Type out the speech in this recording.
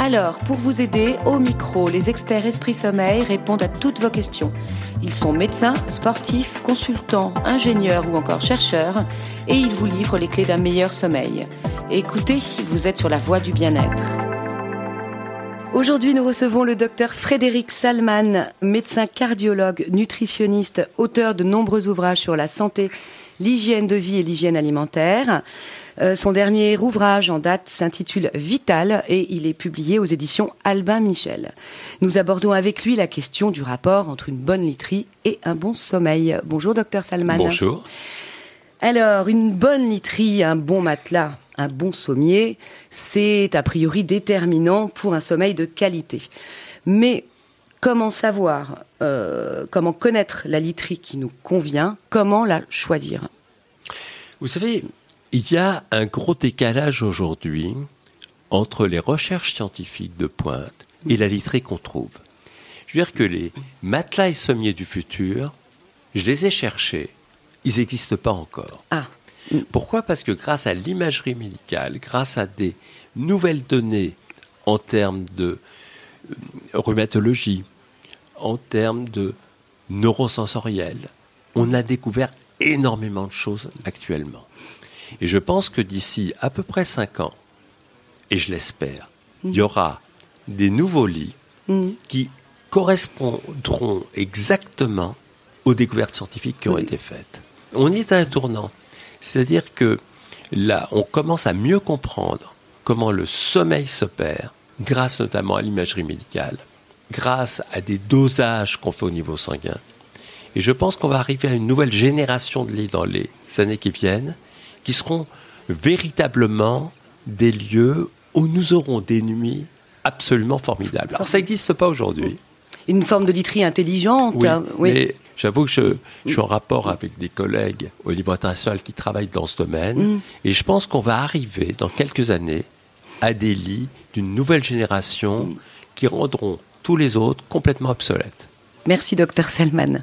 Alors, pour vous aider, au micro, les experts Esprit Sommeil répondent à toutes vos questions. Ils sont médecins, sportifs, consultants, ingénieurs ou encore chercheurs et ils vous livrent les clés d'un meilleur sommeil. Écoutez, vous êtes sur la voie du bien-être. Aujourd'hui, nous recevons le docteur Frédéric Salman, médecin cardiologue, nutritionniste, auteur de nombreux ouvrages sur la santé, l'hygiène de vie et l'hygiène alimentaire. Euh, son dernier ouvrage en date s'intitule Vital et il est publié aux éditions Albin Michel. Nous abordons avec lui la question du rapport entre une bonne literie et un bon sommeil. Bonjour docteur Salman. Bonjour. Alors, une bonne literie, un bon matelas, un bon sommier, c'est a priori déterminant pour un sommeil de qualité. Mais comment savoir, euh, comment connaître la literie qui nous convient, comment la choisir Vous savez, il y a un gros décalage aujourd'hui entre les recherches scientifiques de pointe et la literie qu'on trouve. Je veux dire que les matelas et sommiers du futur, je les ai cherchés, ils n'existent pas encore. Ah. Pourquoi? Parce que grâce à l'imagerie médicale, grâce à des nouvelles données en termes de euh, rhumatologie, en termes de neurosensoriel, on a découvert énormément de choses actuellement. Et je pense que d'ici à peu près 5 ans, et je l'espère, il y aura des nouveaux lits qui correspondront exactement aux découvertes scientifiques qui ont été faites. On est à un tournant. C'est-à-dire que là, on commence à mieux comprendre comment le sommeil s'opère, grâce notamment à l'imagerie médicale, grâce à des dosages qu'on fait au niveau sanguin. Et je pense qu'on va arriver à une nouvelle génération de lits dans les années qui viennent, qui seront véritablement des lieux où nous aurons des nuits absolument formidables. Alors ça n'existe pas aujourd'hui. Une forme de literie intelligente. Oui, hein, mais j'avoue que je, je, suis en rapport avec des collègues au niveau international qui travaillent dans ce domaine, Mm. et je pense qu'on va arriver dans quelques années à des lits d'une nouvelle génération qui rendront tous les autres complètement obsolètes. Merci docteur Salman.